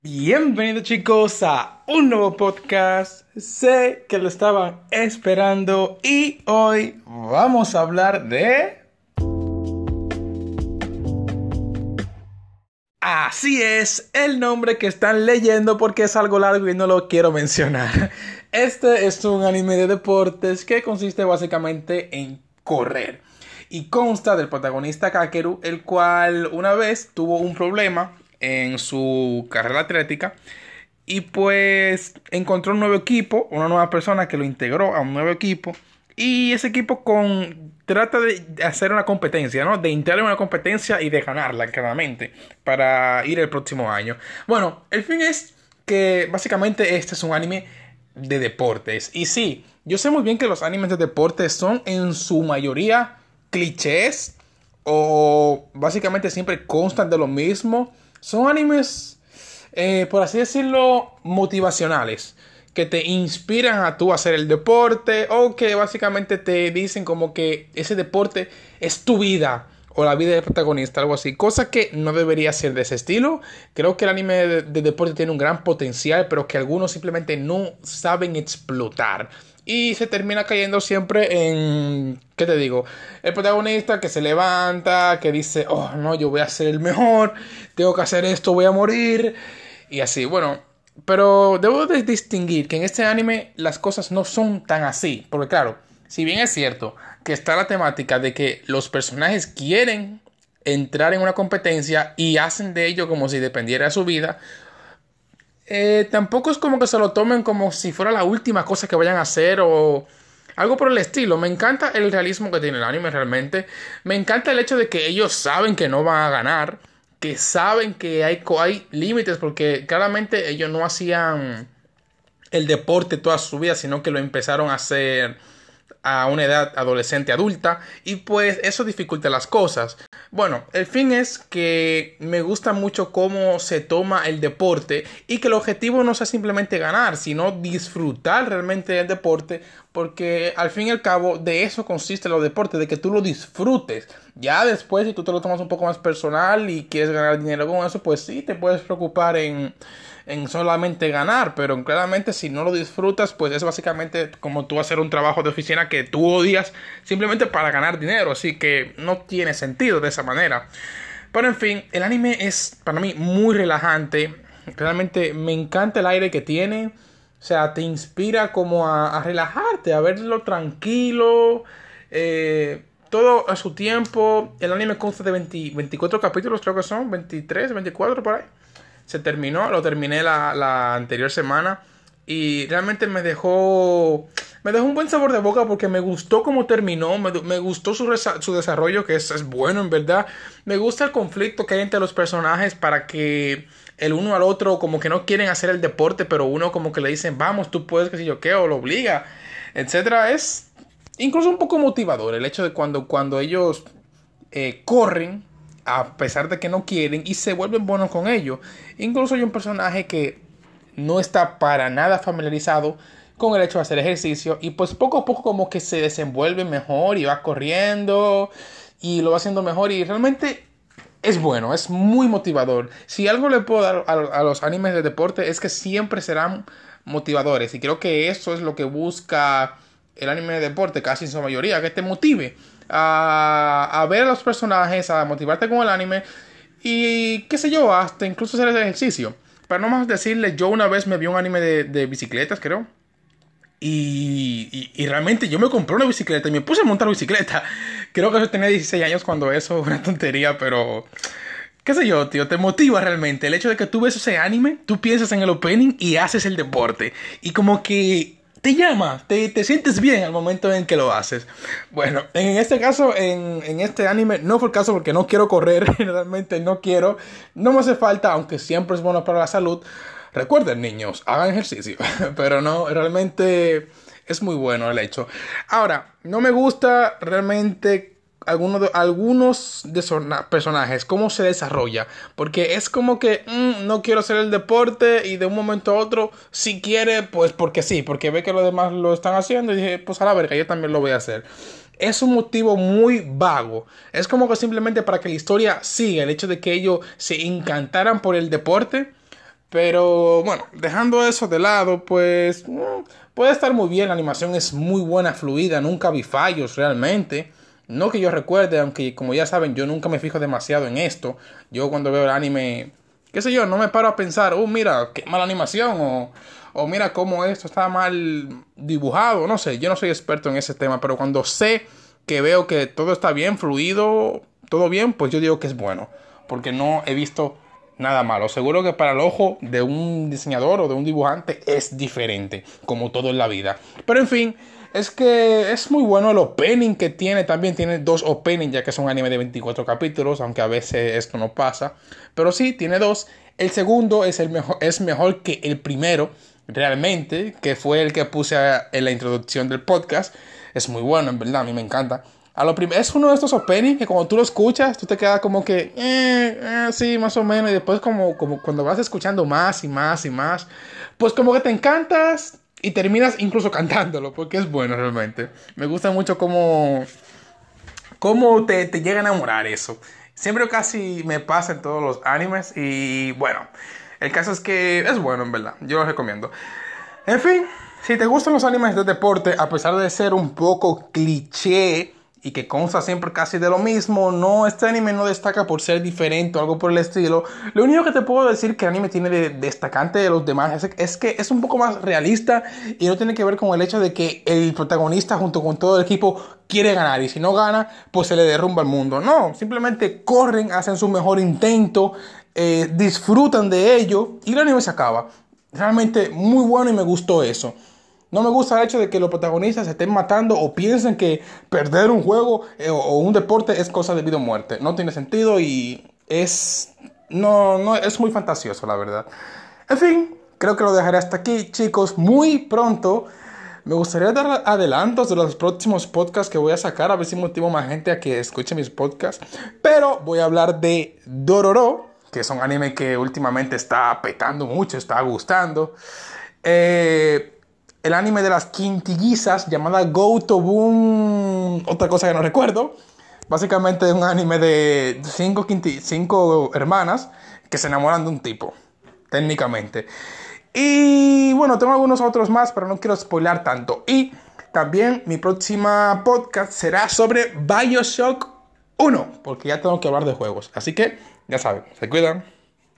Bienvenidos chicos a un nuevo podcast. Sé que lo estaban esperando y hoy vamos a hablar de... Así es, el nombre que están leyendo porque es algo largo y no lo quiero mencionar. Este es un anime de deportes que consiste básicamente en correr y consta del protagonista Kakeru, el cual una vez tuvo un problema en su carrera atlética y pues encontró un nuevo equipo, una nueva persona que lo integró a un nuevo equipo y ese equipo con trata de hacer una competencia, ¿no? De entrar en una competencia y de ganarla claramente para ir el próximo año. Bueno, el fin es que básicamente este es un anime de deportes y sí, yo sé muy bien que los animes de deportes son en su mayoría clichés o básicamente siempre constan de lo mismo son animes, eh, por así decirlo, motivacionales. Que te inspiran a tú hacer el deporte o que básicamente te dicen como que ese deporte es tu vida o la vida del protagonista, algo así. Cosa que no debería ser de ese estilo. Creo que el anime de, de, deporte tiene un gran potencial, pero que algunos simplemente no saben explotar y se termina cayendo siempre en, ¿qué te digo? El protagonista que se levanta, que dice, oh no, yo voy a ser el mejor, tengo que hacer esto, voy a morir, y así, bueno, pero debo de distinguir que en este anime las cosas no son tan así, porque claro, si bien es cierto que está la temática de que los personajes quieren entrar en una competencia y hacen de ello como si dependiera de su vida, eh, tampoco es como que se lo tomen como si fuera la última cosa que vayan a hacer o algo por el estilo. Me encanta el realismo que tiene el anime realmente. Me encanta el hecho de que ellos saben que no van a ganar, que saben que hay, hay límites porque claramente ellos no hacían el deporte toda su vida, sino que lo empezaron a hacer a una edad adolescente adulta y pues eso dificulta las cosas. Bueno, el fin es que me gusta mucho cómo se toma el deporte y que el objetivo no sea simplemente ganar, sino disfrutar realmente del deporte porque al fin y al cabo de eso consiste los deportes, de que tú lo disfrutes. Ya después si tú te lo tomas un poco más personal y quieres ganar dinero con eso, pues sí, te puedes preocupar en en solamente ganar, pero claramente si no lo disfrutas, pues es básicamente como tú hacer un trabajo de oficina que tú odias simplemente para ganar dinero, así que no tiene sentido de esa manera. Pero en fin, el anime es para mí muy relajante, realmente me encanta el aire que tiene, o sea, te inspira como a, relajarte, a verlo tranquilo, eh, todo a su tiempo. El anime consta de 24 capítulos, creo que son, 23, 24 por ahí se terminó, lo terminé la, anterior semana y realmente me dejó me dejó un buen sabor de boca porque me gustó cómo terminó, me, gustó su, desarrollo que es, es, bueno en verdad, me gusta el conflicto que hay entre los personajes para que el uno al otro como que no quieren hacer el deporte pero uno como que le dicen vamos tú puedes que si yo qué o lo obliga, etcétera, es incluso un poco motivador el hecho de cuando, cuando ellos eh, corren a pesar de que no quieren y se vuelven buenos con ellos. Incluso hay un personaje que no está para nada familiarizado con el hecho de hacer ejercicio y pues poco a poco como que se desenvuelve mejor y va corriendo y lo va haciendo mejor y realmente es bueno, es muy motivador. Si algo le puedo dar a, los animes de deporte es que siempre serán motivadores y creo que eso es lo que busca el anime de deporte casi en su mayoría, que te motive a, ver a los personajes, a motivarte con el anime y qué sé yo, hasta incluso hacer ejercicio. Para no más decirle, yo una vez me vi un anime de, bicicletas, creo. Y, y, realmente yo me compré una bicicleta y me puse a montar bicicleta. Creo que yo tenía 16 años cuando eso, una tontería, pero qué sé yo, tío, te motiva realmente. El hecho de que tú ves ese anime, tú piensas en el opening y haces el deporte. Y como que te llama, te, te, sientes bien al momento en que lo haces. Bueno, en este caso, en, en, este anime, no fue el caso porque no quiero correr, realmente no quiero, no me hace falta, aunque siempre es bueno para la salud. Recuerden, niños, hagan ejercicio, pero no, realmente es muy bueno el hecho. Ahora, no me gusta realmente algunos de, algunos personajes, cómo se desarrolla. Porque es como que mm, no quiero hacer el deporte y de un momento a otro, si quiere, pues porque sí, porque ve que los demás lo están haciendo y dije, pues a la verga, yo también lo voy a hacer. Es un motivo muy vago. Es como que simplemente para que la historia siga, el hecho de que ellos se encantaran por el deporte. Pero bueno, dejando eso de lado, pues mm, puede estar muy bien. La animación es muy buena, fluida, nunca vi fallos realmente. No que yo recuerde, aunque como ya saben, yo nunca me fijo demasiado en esto. Yo cuando veo el anime, qué sé yo, no me paro a pensar, oh, mira, qué mala animación, o, o mira cómo esto está mal dibujado, no sé, yo no soy experto en ese tema, pero cuando sé que veo que todo está bien, fluido, todo bien, pues yo digo que es bueno, porque no he visto nada malo. Seguro que para el ojo de un diseñador o de un dibujante es diferente, como todo en la vida. Pero en fin, es que es muy bueno el opening que tiene. También tiene dos openings, ya que es un anime de 24 capítulos, aunque a veces esto no pasa. Pero sí, tiene dos. El segundo es, el mejor, es mejor que el primero, realmente, que fue el que puse en la introducción del podcast. Es muy bueno, en verdad, a mí me encanta. A lo es uno de estos openings que cuando tú lo escuchas, tú te quedas como que, eh, eh, sí, más o menos. Y después como, como cuando vas escuchando más y más y más, pues como que te encantas y terminas incluso cantándolo, porque es bueno realmente. Me gusta mucho cómo, cómo te, te llega a enamorar eso. Siempre casi me pasa en todos los animes y bueno, el caso es que es bueno en verdad, yo lo recomiendo. En fin, si te gustan los animes de deporte, a pesar de ser un poco cliché, y que consta siempre casi de lo mismo. No, este anime no destaca por ser diferente o algo por el estilo. Lo único que te puedo decir que el anime tiene de destacante de los demás es, que es un poco más realista y no tiene que ver con el hecho de que el protagonista junto con todo el equipo quiere ganar y si no gana, pues se le derrumba el mundo. No, simplemente corren, hacen su mejor intento, eh, disfrutan de ello y el anime se acaba. Realmente muy bueno y me gustó eso. No me gusta el hecho de que los protagonistas se estén matando o piensen que perder un juego eh, o, un deporte es cosa de vida o muerte. No tiene sentido y es. No, no, es muy fantasioso, la verdad. En fin, creo que lo dejaré hasta aquí, chicos. Muy pronto. Me gustaría dar adelantos de los próximos podcasts que voy a sacar, a ver si motivo más gente a que escuche mis podcasts. Pero voy a hablar de Dororo, que es un anime que últimamente está petando mucho, está gustando. Eh, el anime de las quintillizas llamada Go to Boom, otra cosa que no recuerdo. Básicamente es un anime de cinco, cinco hermanas que se enamoran de un tipo, técnicamente. Y bueno, tengo algunos otros más, pero no quiero spoilar tanto. Y también mi próxima podcast será sobre Bioshock 1, porque ya tengo que hablar de juegos. Así que, ya saben, se cuidan.